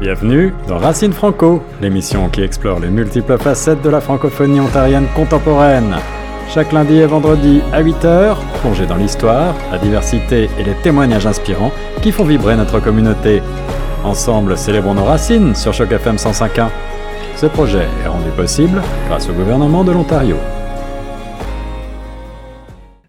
Bienvenue dans Racine Franco, l'émission qui explore les multiples facettes de la francophonie ontarienne contemporaine. Chaque lundi et vendredi à 8h, plongez dans l'histoire, la diversité et les témoignages inspirants qui font vibrer notre communauté. Ensemble, célébrons nos racines sur Choc FM 105.1. Ce projet est rendu possible grâce au gouvernement de l'Ontario.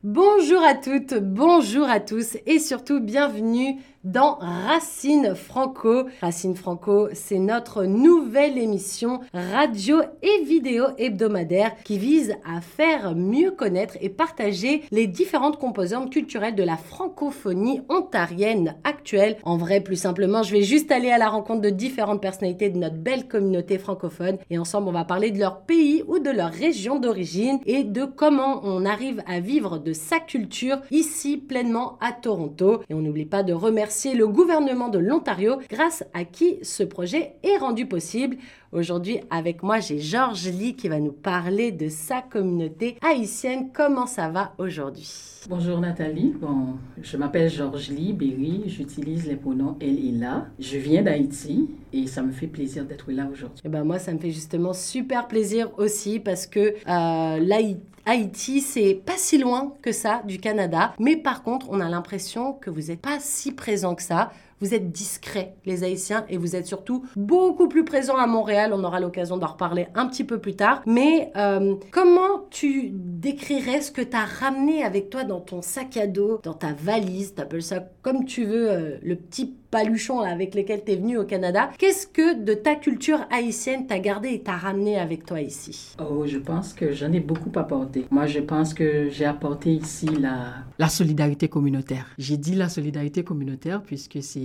Bonjour à toutes, bonjour à tous et surtout bienvenue dans Racine Franco. Racine Franco, c'est notre nouvelle émission radio et vidéo hebdomadaire qui vise à faire mieux connaître et partager les différentes composantes culturelles de la francophonie ontarienne actuelle. En vrai, plus simplement, je vais juste aller à la rencontre de différentes personnalités de notre belle communauté francophone et ensemble, on va parler de leur pays ou de leur région d'origine et de comment on arrive à vivre de sa culture ici pleinement à Toronto. Et on n'oublie pas de remercier le gouvernement de l'Ontario grâce à qui ce projet est rendu possible. Aujourd'hui, avec moi, j'ai Georges Lee qui va nous parler de sa communauté haïtienne. Comment ça va aujourd'hui? Bonjour Nathalie. Bon, je m'appelle Georges Lee Berry. J'utilise les pronoms elle et là. Je viens d'Haïti et ça me fait plaisir d'être là aujourd'hui. Eh ben moi, ça me fait justement super plaisir aussi parce que euh, Haïti, c'est pas si loin que ça du Canada, mais par contre, on a l'impression que vous n'êtes pas si présent que ça. Vous êtes discrets, les Haïtiens, et vous êtes surtout beaucoup plus présents à Montréal. On aura l'occasion d'en reparler un petit peu plus tard. Mais euh, comment tu décrirais ce que tu as ramené avec toi dans ton sac à dos, dans ta valise, t'appelles ça comme tu veux, euh, le petit paluchon avec lesquels tu es venu au Canada. Qu'est-ce que de ta culture haïtienne t'as gardé et t'as ramené avec toi ici? Oh, je pense que j'en ai beaucoup apporté. Moi, je pense que j'ai apporté ici la solidarité communautaire. J'ai dit la solidarité communautaire puisque c'est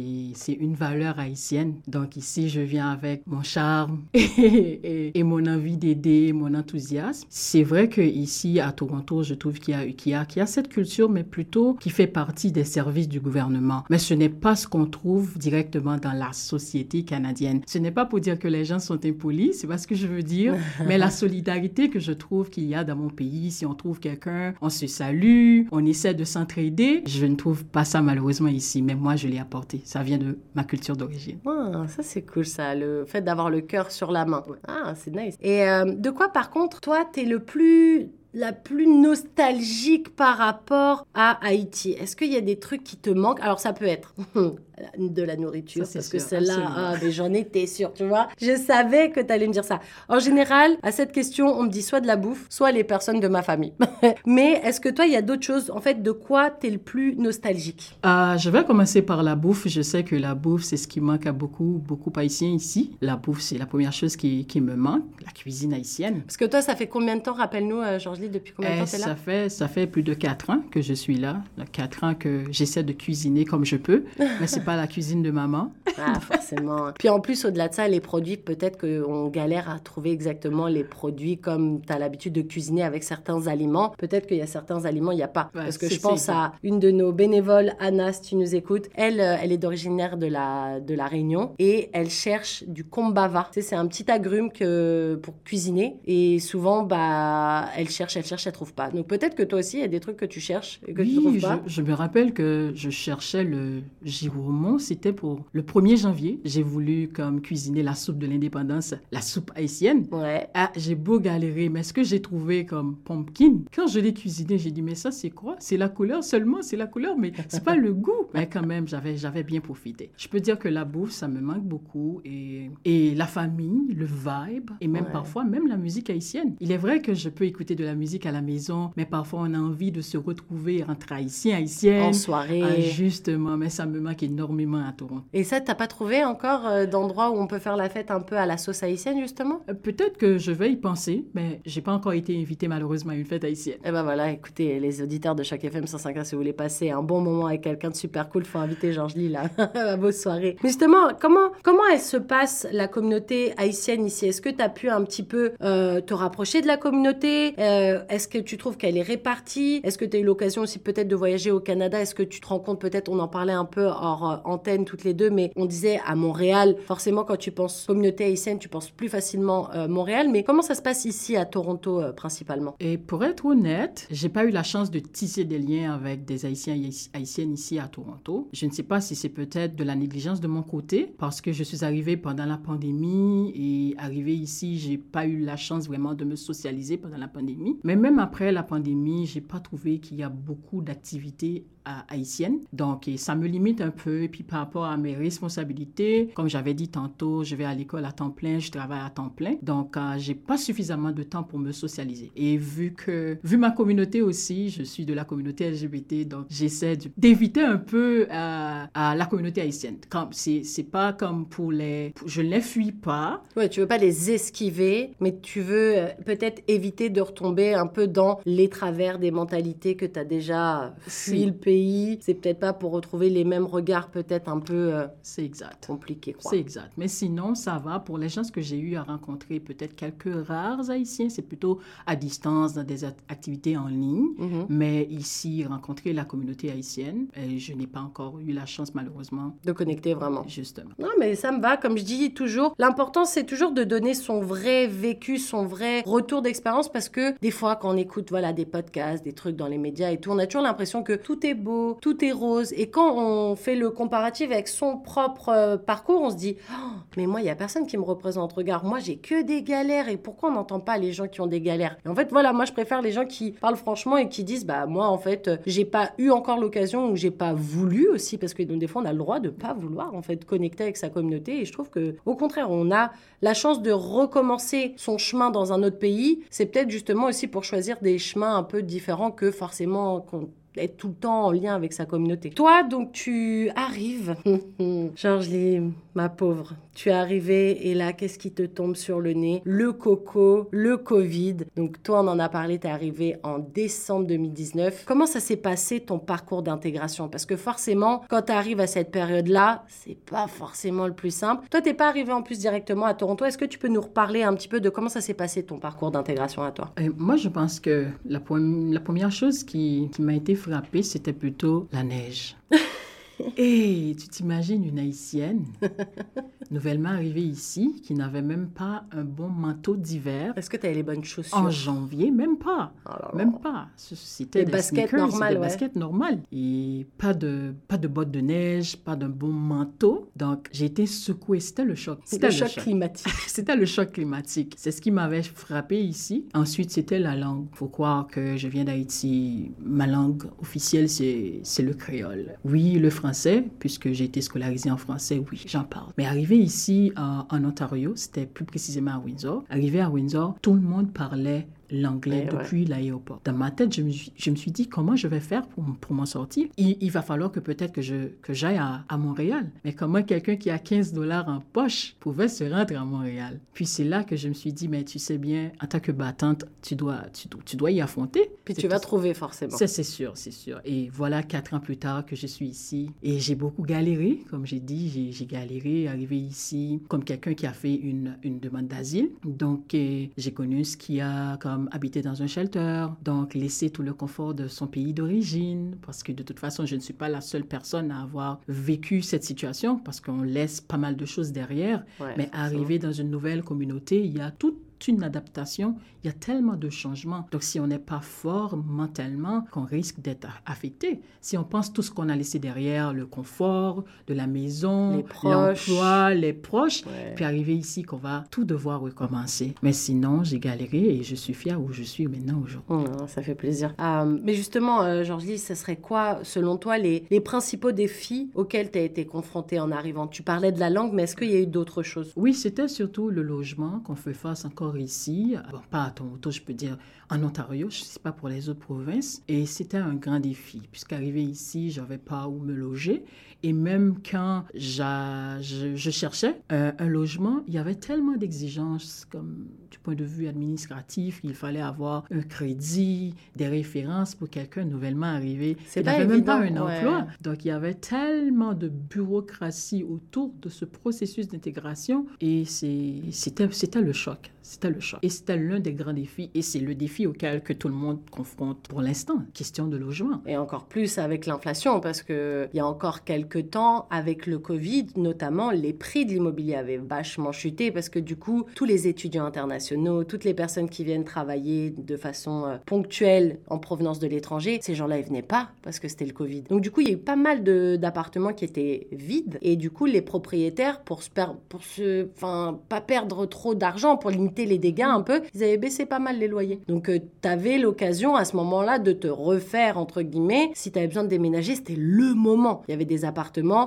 une valeur haïtienne. Donc ici, je viens avec mon charme et, et, mon envie d'aider, mon enthousiasme. C'est vrai que ici à Toronto, je trouve qu'il y, a, qu'il y, a, qu'il y a cette culture, mais plutôt qui fait partie des services du gouvernement. Mais ce n'est pas ce qu'on trouve directement dans la société canadienne. Ce n'est pas pour dire que les gens sont impolis, c'est pas ce que je veux dire, mais la solidarité que je trouve qu'il y a dans mon pays, si on trouve quelqu'un, on se salue, on essaie de s'entraider. Je ne trouve pas ça malheureusement ici, mais moi je l'ai apporté. Ça vient de ma culture d'origine. Ah, ça c'est cool ça, le fait d'avoir le cœur sur la main. Ah, c'est nice. Et euh, de quoi par contre, toi, tu es le plus la plus nostalgique par rapport à Haïti Est-ce qu'il y a des trucs qui te manquent? Alors ça peut être de la nourriture, parce que celle-là, ah, mais j'en étais sûre, tu vois. Je savais que tu allais me dire ça. En général, à cette question, on me dit soit de la bouffe, soit les personnes de ma famille. mais est-ce que toi, il y a d'autres choses En fait, de quoi tu es le plus nostalgique? Euh, Je vais commencer par la bouffe. Je sais que la bouffe, c'est ce qui manque à beaucoup, beaucoup haïtiens ici. La bouffe, c'est la première chose qui, qui, me manque, la cuisine haïtienne. Parce que toi, ça fait combien de temps, rappelle-nous, euh, Georges Depuis combien de temps es là? ça fait, ça fait plus de quatre ans que je suis là. Quatre ans que j'essaie de cuisiner comme je peux. Mais c'est pas la cuisine de maman. Ah, forcément. Puis en plus, au-delà de ça, les produits, peut-être qu'on galère à trouver exactement les produits comme tu as l'habitude de cuisiner avec certains aliments. Peut-être qu'il y a certains aliments, il n'y a pas. Parce que je pense à une de nos bénévoles, Anna, si tu nous écoutes. Elle, euh, elle est d'originaire de la, de la Réunion et elle cherche du kombava. Tu sais, c'est un petit agrume que, pour cuisiner. Et souvent, bah, elle cherche, elle cherche, elle trouve pas. Donc peut-être que toi aussi, il y a des trucs que tu cherches et que oui, tu trouves pas. Je, je me rappelle que je cherchais le giroumon c'était pour le 1er janvier. J'ai voulu comme cuisiner la soupe de l'indépendance, la soupe haïtienne. Ouais. Ah, j'ai beau galérer, mais ce que j'ai trouvé comme pumpkin, quand je l'ai cuisiné, j'ai dit, mais ça, c'est quoi? C'est la couleur seulement, c'est la couleur, mais c'est pas le goût. Mais quand même, j'avais, j'avais bien profité. Je peux dire que la bouffe, ça me manque beaucoup et, et la famille, le vibe et même parfois, même la musique haïtienne. Il est vrai que je peux écouter de la musique à la maison, mais parfois, on a envie de se retrouver entre haïtiens, haïtiennes. En soirée. Ah, justement, mais ça me manque énormément à Toronto. Et ça, t'as pas trouvé encore euh, d'endroit où on peut faire la fête un peu à la sauce haïtienne, justement? Euh, Peut-être que je vais y penser, mais j'ai pas encore été invitée malheureusement à une fête haïtienne. Eh ben voilà, écoutez, les auditeurs de chaque FM 105 si vous voulez passer un bon moment avec quelqu'un de super cool, faut inviter Georges Lee là à vos soirées. Justement, comment, comment elle se passe la communauté haïtienne ici? Est-ce que tu as pu un petit peu euh, te rapprocher de la communauté? Est-ce que tu trouves qu'elle est répartie? Est-ce que tu as eu l'occasion aussi peut-être de voyager au Canada? Est-ce que tu te rends compte, peut-être on en parlait un peu hors antenne toutes les deux, mais on disait à Montréal, forcément quand tu penses communauté haïtienne, tu penses plus facilement euh, Montréal, mais comment ça se passe ici à Toronto euh, principalement? Et pour être honnête, j'ai pas eu la chance de tisser des liens avec des Haïtiens et Haïtiennes ici à Toronto. Je ne sais pas si c'est peut-être de la négligence de mon côté, parce que je suis arrivée pendant la pandémie et arrivée ici, j'ai pas eu la chance vraiment de me socialiser pendant la pandémie. Mais même après la pandémie, j'ai pas trouvé qu'il y a beaucoup d'activités haïtienne. Donc, ça me limite un peu. Et puis, par rapport à mes responsabilités, comme j'avais dit tantôt, je vais à l'école à temps plein, je travaille à temps plein. Donc, euh, j'ai pas suffisamment de temps pour me socialiser. Et vu que, vu ma communauté aussi, je suis de la communauté LGBT, donc j'essaie d'éviter un peu euh, à la communauté haïtienne. C'est pas comme pour les... Je ne les fuis pas. Ouais, tu veux pas les esquiver, mais tu veux euh, peut-être éviter de retomber un peu dans les travers des mentalités que tu as déjà fui le pays c'est peut-être pas pour retrouver les mêmes regards, peut-être un peu euh, c'est exact. compliqué. C'est exact. Mais sinon, ça va. Pour les gens que j'ai eu à rencontrer, peut-être quelques rares Haïtiens, c'est plutôt à distance, dans des activités en ligne. Mm-hmm. Mais ici, rencontrer la communauté haïtienne, et je n'ai pas encore eu la chance, malheureusement. De connecter vraiment. Justement. Non, mais ça me va. Comme je dis toujours, l'important, c'est toujours de donner son vrai vécu, son vrai retour d'expérience, parce que des fois, quand on écoute voilà, des podcasts, des trucs dans les médias et tout, on a toujours l'impression que tout est tout est rose. Et quand on fait le comparatif avec son propre euh, parcours, on se dit oh, mais moi, il y a personne qui me représente. Regarde, moi, j'ai que des galères. Et pourquoi on n'entend pas les gens qui ont des galères? En fait, voilà, moi, je préfère les gens qui parlent franchement et qui disent bah moi, en fait, j'ai pas eu encore l'occasion ou j'ai pas voulu aussi parce que des fois, on a le droit de pas vouloir en fait connecter avec sa communauté. Et je trouve que au contraire, on a la chance de recommencer son chemin dans un autre pays. C'est peut-être justement aussi pour choisir des chemins un peu différents que forcément être tout le temps en lien avec sa communauté. Toi, donc, tu arrives, Georges Lee, ma pauvre, tu es arrivé et là, qu'est-ce qui te tombe sur le nez? Le coco, le Covid. Donc, toi, on en a parlé, tu es arrivé en décembre 2019. Comment ça s'est passé ton parcours d'intégration? Parce que forcément, quand tu arrives à cette période-là, c'est pas forcément le plus simple. Toi, t'es pas arrivé en plus directement à Toronto. Est-ce que tu peux nous reparler un petit peu de comment ça s'est passé ton parcours d'intégration à toi? Euh, Moi, je pense que la, la première chose qui, qui m'a été frappée, c'était plutôt la neige. Et tu t'imagines une haïtienne nouvellement arrivée ici qui n'avait même pas un bon manteau d'hiver? Est-ce que tu avais les bonnes chaussures? En janvier, même pas. Oh même pas. C'était des, baskets normales. Des baskets normales. Et pas de, pas de bottes de neige, pas d'un bon manteau. Donc j'ai été secouée. C'était le choc. C'était le, choc, climatique. c'était le choc climatique. C'est ce qui m'avait frappé ici. Ensuite, c'était la langue. Faut croire que je viens d'Haïti. Ma langue officielle, c'est le créole. Oui, le français français, puisque j'ai été scolarisée en français, oui, j'en parle. Mais arrivé ici en Ontario, c'était plus précisément à Windsor, arrivé à Windsor, tout le monde parlait l'anglais depuis l'aéroport. Dans ma tête, je me, suis, je me suis dit comment je vais faire pour, pour m'en sortir. Il, va falloir que peut-être que je que j'aille à, à, Montréal. Mais comment quelqu'un qui a 15 dollars en poche pouvait se rendre à Montréal? Puis c'est là que je me suis dit, mais tu sais bien, en tant que battante, tu dois, tu, tu dois y affronter. Puis tu vas trouver forcément. Ça, c'est sûr, c'est sûr. Et voilà, quatre ans plus tard que je suis ici. Et j'ai beaucoup galéré, comme j'ai dit, j'ai galéré, arrivé ici comme quelqu'un qui a fait une, une demande d'asile. Donc, j'ai connu ce qui a comme habiter dans un shelter, donc laisser tout le confort de son pays d'origine, parce que de toute façon, je ne suis pas la seule personne à avoir vécu cette situation, parce qu'on laisse pas mal de choses derrière, mais arriver dans une nouvelle communauté, il y a une adaptation, il y a tellement de changements. Donc, si on n'est pas fort mentalement, qu'on risque d'être affecté. Si on pense tout ce qu'on a laissé derrière, le confort de la maison, l'emploi, les proches, puis arriver ici qu'on va tout devoir recommencer. Mais sinon, j'ai galéré et je suis fière où je suis maintenant aujourd'hui. Oh, ça fait plaisir. Euh, mais justement, euh, Georges ce serait quoi, selon toi, les, les principaux défis auxquels tu as été confronté en arrivant? Tu parlais de la langue, mais est-ce qu'il y a eu d'autres choses? Oui, c'était surtout le logement qu'on fait face encore ici, pas à Toronto, je peux dire en Ontario, je ne sais pas pour les autres provinces. Et c'était un grand défi, puisqu'arrivé ici, je n'avais pas où me loger. Et même quand je, cherchais un, logement, il y avait tellement d'exigences, comme du point de vue administratif, il fallait avoir un crédit, des références pour quelqu'un nouvellement arrivé. C'est n'avait même pas un emploi. Donc il y avait tellement de bureaucratie autour de ce processus d'intégration et c'était le choc C'était le choc. Et c'était l'un des grands défis. Et c'est le défi auquel que tout le monde confronte pour l'instant. Question de logement. Et encore plus avec l'inflation, parce que il y a encore quelques temps, avec le Covid, notamment, les prix de l'immobilier avaient vachement chuté parce que du coup, tous les étudiants internationaux, toutes les personnes qui viennent travailler de façon euh, ponctuelle en provenance de l'étranger, ces gens-là, ils venaient pas parce que c'était le Covid. Donc du coup, il y a eu pas mal d'appartements qui étaient vides et du coup, les propriétaires, pour se, pour se, enfin, pas perdre trop d'argent, pour limiter les dégâts un peu, ils avaient baissé pas mal les loyers. Donc euh, tu avais l'occasion à ce moment-là de te refaire entre guillemets. Si tu avais besoin de déménager, c'était le moment. Il y avait des appartements.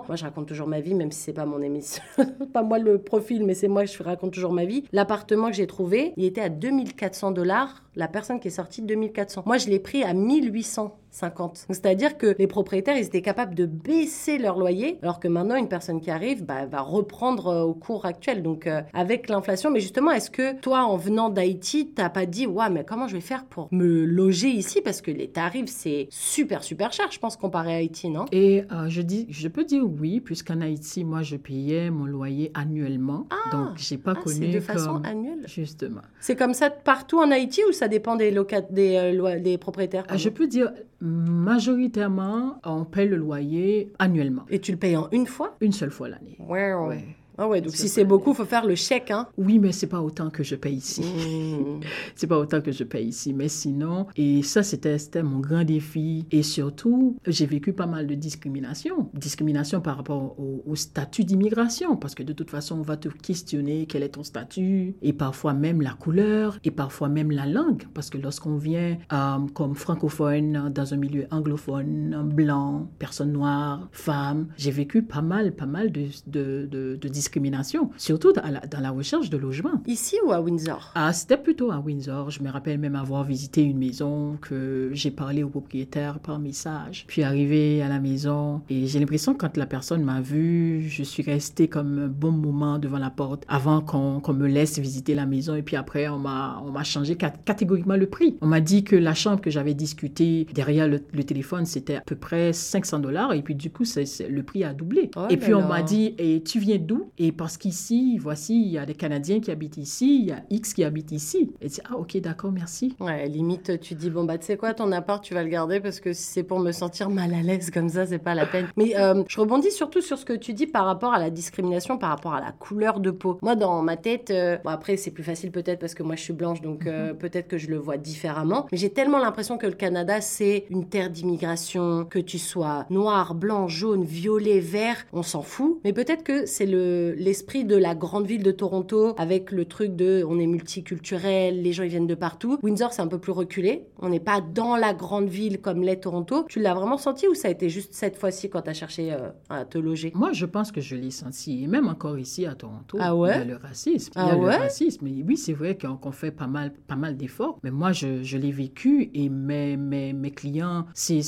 Moi, je raconte toujours ma vie, même si c'est pas mon émission, pas moi le profil, mais c'est moi, je raconte toujours ma vie. L'appartement que j'ai trouvé, il était à 2400 dollars. La personne qui est sortie, 2400. Moi, je l'ai pris à 1800. 50. C'est-à-dire que les propriétaires, ils étaient capables de baisser leur loyer, alors que maintenant, une personne qui arrive bah, va reprendre euh, au cours actuel. Donc, euh, avec l'inflation, mais justement, est-ce que toi, en venant d'Haïti, t'as pas dit, ouais, mais comment je vais faire pour me loger ici? Parce que les tarifs, c'est super, super cher, je pense, comparé à Haïti, non? Et euh, je, dis, je peux dire oui, puisqu'en Haïti, moi, je payais mon loyer annuellement. Ah, donc, j'ai pas ah, connu. de façon annuelle Justement. C'est comme ça partout en Haïti ou ça dépend des, des, des propriétaires Je peux dire Majoritairement, on paye le loyer annuellement. Et tu le payes en une fois? Une seule fois l'année. Ouais, ouais. Ah ouais, donc si c'est beaucoup, il faut faire le chèque, hein Oui, mais c'est pas autant que je paye ici. Mmh. c'est pas autant que je paye ici. Mais sinon, et ça, c'était mon grand défi. Et surtout, j'ai vécu pas mal de discrimination. Discrimination par rapport au, statut d'immigration. Parce que de toute façon, on va te questionner quel est ton statut. Et parfois même la couleur. Et parfois même la langue. Parce que lorsqu'on vient euh, comme francophone dans un milieu anglophone, blanc, personne noire, femme, j'ai vécu pas mal, pas mal de, de, de, de discrimination discrimination, surtout dans la, dans la, recherche de logement. Ici ou à Windsor? Ah, c'était plutôt à Windsor. Je me rappelle même avoir visité une maison que j'ai parlé au propriétaire par message. Puis arrivé à la maison et j'ai l'impression que quand la personne m'a vu, je suis restée comme un bon moment devant la porte avant qu'on me laisse visiter la maison. Et puis après, on m'a changé catégoriquement le prix. On m'a dit que la chambre que j'avais discutée derrière le, téléphone, c'était à peu près 500 dollars. Et puis du coup, le prix a doublé. Oh et puis on m'a dit, et tu viens d'où? Et parce qu'ici, voici, il y a des Canadiens qui habitent ici, il y a X qui habitent ici. Et tu dis, ah ok, d'accord, merci. Ouais, limite, tu dis, bon, bah tu sais quoi, ton appart, tu vas le garder parce que si c'est pour me sentir mal à l'aise comme ça, c'est pas la peine. Mais euh, je rebondis surtout sur ce que tu dis par rapport à la discrimination, par rapport à la couleur de peau. Moi, dans ma tête, euh, bon, après, c'est plus facile peut-être parce que moi, je suis blanche, donc euh, mhm. peut-être que je le vois différemment. Mais j'ai tellement l'impression que le Canada, c'est une terre d'immigration, que tu sois noir, blanc, jaune, violet, vert, on s'en fout. Mais peut-être que c'est le l'esprit de la grande ville de Toronto avec le truc de on est multiculturel, les gens ils viennent de partout. Windsor c'est un peu plus reculé. On n'est pas dans la grande ville comme l'est Toronto. Tu l'as vraiment senti ou ça a été juste cette fois-ci quand tu as cherché euh, à te loger? Moi je pense que je l'ai senti et même encore ici à Toronto. Ah ouais? Il y a le racisme. il y a ah le racisme. Mais oui c'est vrai qu'on fait pas mal, pas mal d'efforts. Mais moi je, je l'ai vécu et mes, mes, mes clients c'est,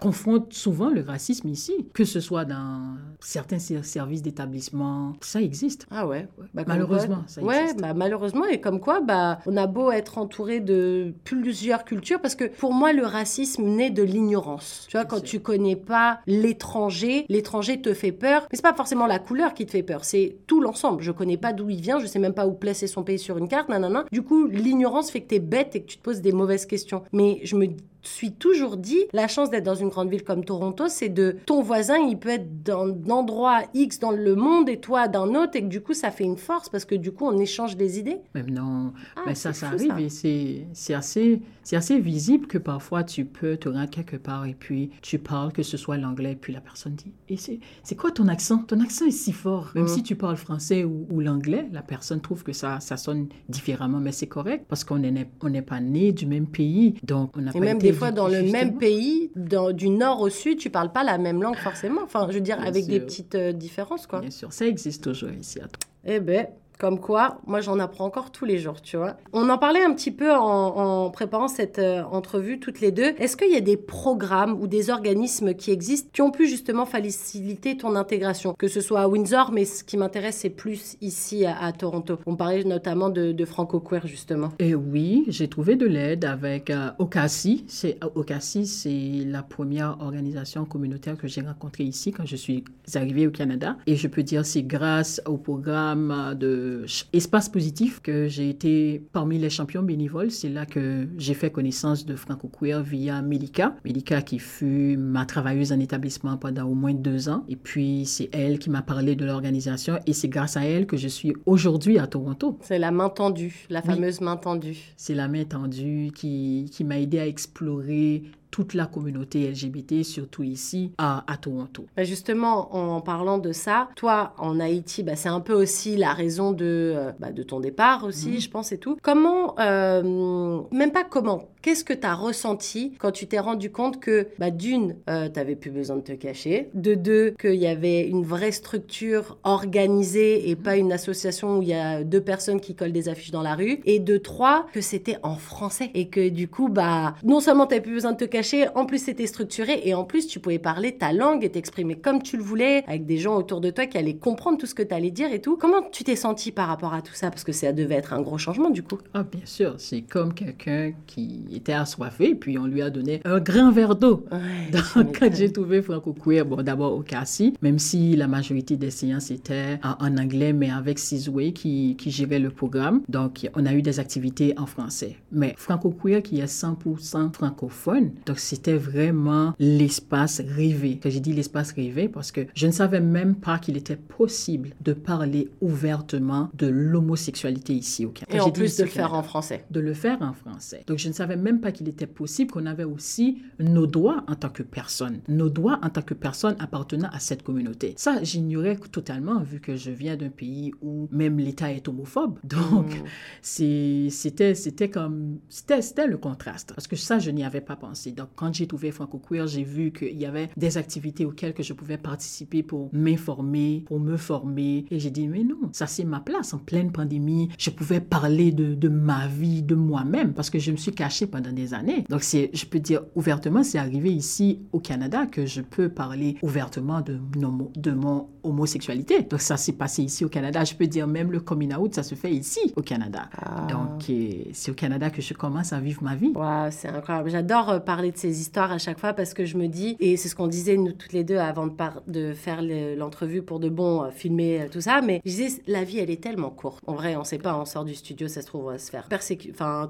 confrontent souvent le racisme ici. Que ce soit dans certains services d'établissement ça existe. Ah ouais. Bah, malheureusement, ça existe. Ouais, bah, malheureusement et comme quoi, bah on a beau être entouré de plusieurs cultures parce que pour moi le racisme naît de l'ignorance. Tu vois, quand tu connais pas l'étranger, l'étranger te fait peur. Mais c'est pas forcément la couleur qui te fait peur, c'est tout l'ensemble. Je connais pas d'où il vient, je sais même pas où placer son pays sur une carte, nanana. Du coup, l'ignorance fait que tu es bête et que tu te poses des mauvaises questions. Mais je me suis toujours dit, la chance d'être dans une grande ville comme Toronto, c'est de ton voisin, il peut être d'un endroit X dans le monde et toi d'un autre, et que du coup, ça fait une force parce que du coup, on échange des idées. Même non, ah, mais ça, ça arrive et c'est assez, assez visible que parfois tu peux te rendre quelque part et puis tu parles, que ce soit l'anglais, puis la personne dit, et c'est quoi ton accent? Ton accent est si fort. Même mm. si tu parles français ou, l'anglais, la personne trouve que ça, ça sonne différemment, mais c'est correct parce qu'on n'est on n'est pas né du même pays, donc on n'a pas même fois, dans le même pays, du nord au sud, tu parles pas la même langue forcément. Enfin, je veux dire, avec des petites euh, différences, quoi. Bien sûr, ça existe toujours ici à toi. Eh ben, comme quoi, moi j'en apprends encore tous les jours, tu vois. On en parlait un petit peu en, préparant cette euh, entrevue toutes les deux. Est-ce qu'il y a des programmes ou des organismes qui existent qui ont pu justement faciliter ton intégration? Que ce soit à Windsor, mais ce qui m'intéresse c'est plus ici à, Toronto. On parlait notamment de, Franco Queer justement. Et oui, j'ai trouvé de l'aide avec euh, OCASI. C'est, OCASI, c'est la première organisation communautaire que j'ai rencontrée ici quand je suis arrivée au Canada. Et je peux dire c'est grâce au programme de Espace Positif, que j'ai été parmi les champions bénévoles. C'est là que j'ai fait connaissance de Franco Queer via Melika. Melika qui fut ma travailleuse en établissement pendant au moins deux ans. Et puis, c'est elle qui m'a parlé de l'organisation et c'est grâce à elle que je suis aujourd'hui à Toronto. C'est la main tendue, la fameuse main tendue. C'est la main tendue qui, qui m'a aidé à explorer toute la communauté LGBT, surtout ici à, à Toronto. Bah, justement, en parlant de ça, toi en Haïti, bah, c'est un peu aussi la raison de, euh, bah, de ton départ aussi, Mhm. je pense et tout. Comment, euh, même pas comment, qu'est-ce que tu as ressenti quand tu t'es rendu compte que bah, d'une, euh, tu n'avais plus besoin de te cacher, de deux, qu'il y avait une vraie structure organisée et pas une association où il y a deux personnes qui collent des affiches dans la rue, et de trois, que c'était en français et que du coup, bah, non seulement tu plus besoin de te cacher, en plus c'était structuré et en plus tu pouvais parler ta langue et t'exprimer comme tu le voulais avec des gens autour de toi qui allaient comprendre tout ce que tu allais dire et tout. Comment tu t'es senti par rapport à tout ça? Parce que ça devait être un gros changement du coup. Ah, bien sûr, c'est comme quelqu'un qui était assoiffé, puis on lui a donné un grand verre d'eau. Ouais, Donc, quand j'ai trouvé Franco Queer, bon, d'abord au Cassis, même si la majorité des séances étaient en, en anglais, mais avec Sizway qui, qui gérait le programme. Donc, on a eu des activités en français. Mais Franco Queer qui est 100% francophone, donc c'était vraiment l'espace rêvé. J'ai dit l'espace rêvé parce que je ne savais même pas qu'il était possible de parler ouvertement de l'homosexualité ici au Canada. Et en plus de le faire en français. de le faire en français. Donc, je ne savais même pas qu'il était possible qu'on avait aussi nos droits en tant que personne, nos droits en tant que personne appartenant à cette communauté. Ça, j'ignorais totalement vu que je viens d'un pays où même l'État est homophobe. Donc, Mm. c'est- c'était c'était comme c'était c'était le contraste parce que ça je n'y avais pas pensé. Donc quand j'ai trouvé Franco Queer, j'ai vu qu'il y avait des activités auxquelles que je pouvais participer pour m'informer, pour me former et j'ai dit mais non, ça c'est ma place en pleine pandémie. Je pouvais parler de, de ma vie, de moi-même parce que je me suis cachée pendant des années. Donc c'est je peux dire ouvertement, c'est arrivé ici au Canada que je peux parler ouvertement de mon, de mon homosexualité. Donc ça s'est passé ici au Canada. Je peux dire même le coming out, ça se fait ici au Canada. Ah. Donc euh, c'est au Canada que je commence à vivre ma vie. Waouh, c'est incroyable. J'adore euh, de ces histoires à chaque fois parce que je me dis, et c'est ce qu'on disait nous toutes les deux avant de, faire le- l'entrevue pour de bon, euh, filmer euh, tout ça, mais je disais, la vie elle est tellement courte. En vrai, on sait pas, on sort du studio, ça se trouve, on va se faire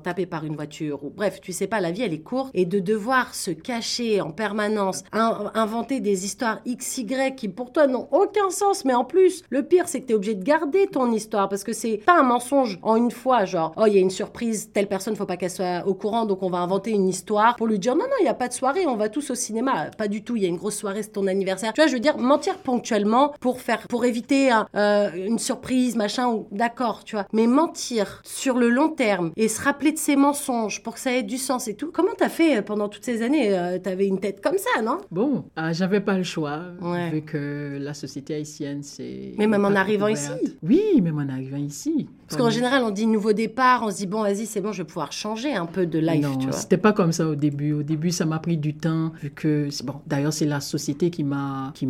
taper par une voiture, ou bref, tu sais pas, la vie elle est courte, et de devoir se cacher en permanence, in- inventer des histoires XY qui pour toi n'ont aucun sens, mais en plus, le pire c'est que tu es obligé de garder ton histoire parce que c'est pas un mensonge en une fois, genre, oh, il y a une surprise, telle personne, faut pas qu'elle soit au courant, donc on va inventer une histoire pour lui dire, non, non, il y a pas de soirée, on va tous au cinéma. Pas du tout, il y a une grosse soirée, c'est ton anniversaire. Tu vois, je veux dire, mentir ponctuellement pour faire, pour éviter un- euh, une surprise, machin, ou d'accord, tu vois. Mais mentir sur le long terme et se rappeler de ses mensonges pour que ça ait du sens et tout. Comment t'as fait euh, pendant toutes ces années euh, T'avais une tête comme ça, non? Bon, euh, j'avais pas le choix, Ouais. vu que la société haïtienne, c'est... Mais même en arrivant ouverte. ici. Oui, même en arrivant ici. Parce qu'en général, on dit nouveau départ, on se dit, bon, vas-y, c'est bon, je vais pouvoir changer un peu de life, non, tu vois. c'était pas comme ça au début. Au début, ça m'a pris du temps, vu que bon. D'ailleurs, c'est la société qui m'a qui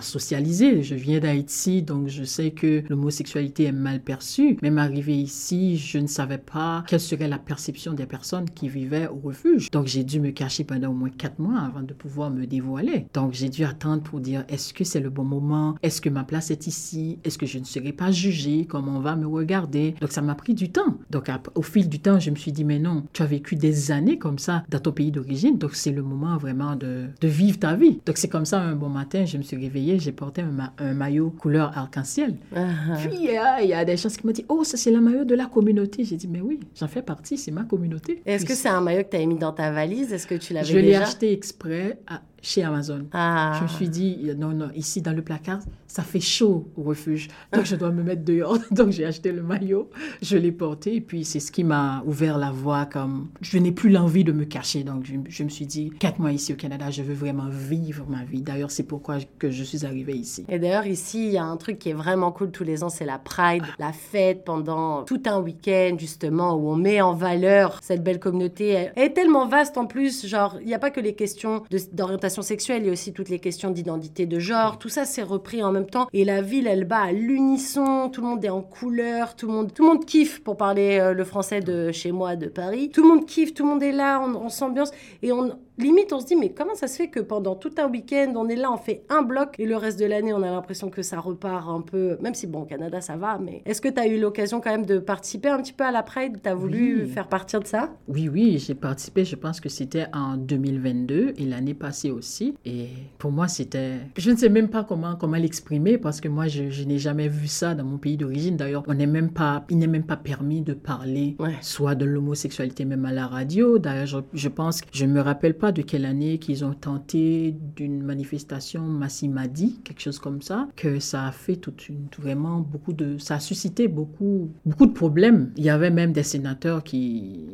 socialisé. Je viens d'Haïti, donc je sais que l'homosexualité est mal perçue. Même arrivé ici, je ne savais pas quelle serait la perception des personnes qui vivaient au refuge. Donc j'ai dû me cacher pendant au moins quatre mois avant de pouvoir me dévoiler. Donc j'ai dû attendre pour dire est-ce que c'est le bon moment? Est-ce que ma place est ici? Est-ce que je ne serai pas jugée? Comment on va me regarder? Donc ça m'a pris du temps. Donc au fil du temps, je me suis dit mais non, tu as vécu des années comme ça dans ton pays d'origine, donc c'est le moment vraiment de, de vivre ta vie. Donc c'est comme ça un bon matin, je me suis réveillée, j'ai porté un, ma- un maillot couleur arc-en-ciel. Ah, Puis il y a des gens qui m'ont dit oh ça c'est le maillot de la communauté. J'ai dit mais oui, j'en fais partie, c'est ma communauté. Est-ce que c'est un maillot que tu as mis dans ta valise? Est-ce que tu l'avais je l'ai déjà? acheté exprès à- chez Amazon. Ah. Je me suis dit, non, non, ici dans le placard, ça fait chaud au refuge. Donc je dois me mettre dehors. Donc j'ai acheté le maillot, je l'ai porté. Et puis c'est ce qui m'a ouvert la voie. Comme je n'ai plus l'envie de me cacher. Donc je, me suis dit, quatre mois ici au Canada, je veux vraiment vivre ma vie. D'ailleurs, c'est pourquoi que je suis arrivée ici. Et d'ailleurs, ici, il y a un truc qui est vraiment cool tous les ans, c'est la Pride, la fête pendant tout un week-end, justement, où on met en valeur cette belle communauté. Elle est tellement vaste en plus, genre, il n'y a pas que les questions d'orientation sexuelle, il y a aussi toutes les questions d'identité de genre. Tout ça, c'est repris en même temps. Et la ville, elle bat à l'unisson, tout le monde est en couleur, tout le monde, tout le monde kiffe, pour parler euh, le français de chez moi, de Paris. Tout le monde kiffe, tout le monde est là, on, on s'ambiance. Et on, limite, on se dit, mais comment ça se fait que pendant tout un week-end, on est là, on fait un bloc et le reste de l'année, on a l'impression que ça repart un peu, même si bon, au Canada, ça va, mais est-ce que tu as eu l'occasion quand même de participer un petit peu à la Pride? Tu as voulu faire partir de ça? Oui, oui, j'ai participé, je pense que c'était en 2022 et l'année passée aussi. Et pour moi, c'était. Je ne sais même pas comment, comment l'exprimer parce que moi, je, je n'ai jamais vu ça dans mon pays d'origine. D'ailleurs, on n'est même pas, il n'est même pas permis de parler soit de l'homosexualité même à la radio. D'ailleurs, je, je pense, je me rappelle pas de quelle année qu'ils ont tenté d'une manifestation Massimadi, quelque chose comme ça, que ça a fait toute vraiment beaucoup de, ça a suscité beaucoup, beaucoup de problèmes. Il y avait même des sénateurs qui,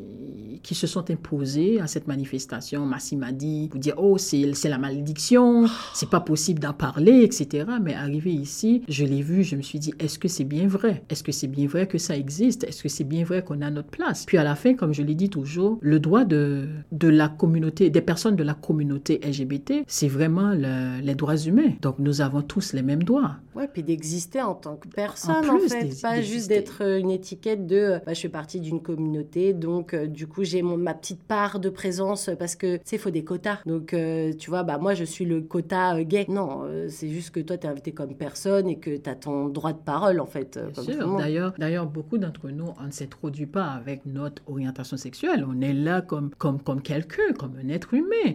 qui se sont imposés à cette manifestation Massimadi pour dire, oh, c'est la malédiction, c'est pas possible d'en parler, etc. Mais arrivé ici, je l'ai vu, je me suis dit, est-ce que c'est bien vrai? Est-ce que c'est bien vrai que ça existe? Est-ce que c'est bien vrai qu'on a notre place? Puis à la fin, comme je l'ai dit toujours, le droit de, de la communauté, des personnes de la communauté LGBT, c'est vraiment les droits humains. Donc nous avons tous les mêmes droits. Ouais, puis d'exister en tant que personne, en, fait. Pas juste d'être euh, une étiquette de euh, bah, je fais partie d'une communauté, donc euh, du coup j'ai ma petite part de présence parce que il faut des quotas. Donc tu vois, bah moi je suis le quota gay. Non, c'est juste que toi tu es invité comme personne et que tu as ton droit de parole en fait. D'ailleurs, d'ailleurs, beaucoup d'entre nous, on ne s'introduit pas avec notre orientation sexuelle. On est là comme, comme, comme quelqu'un, comme un être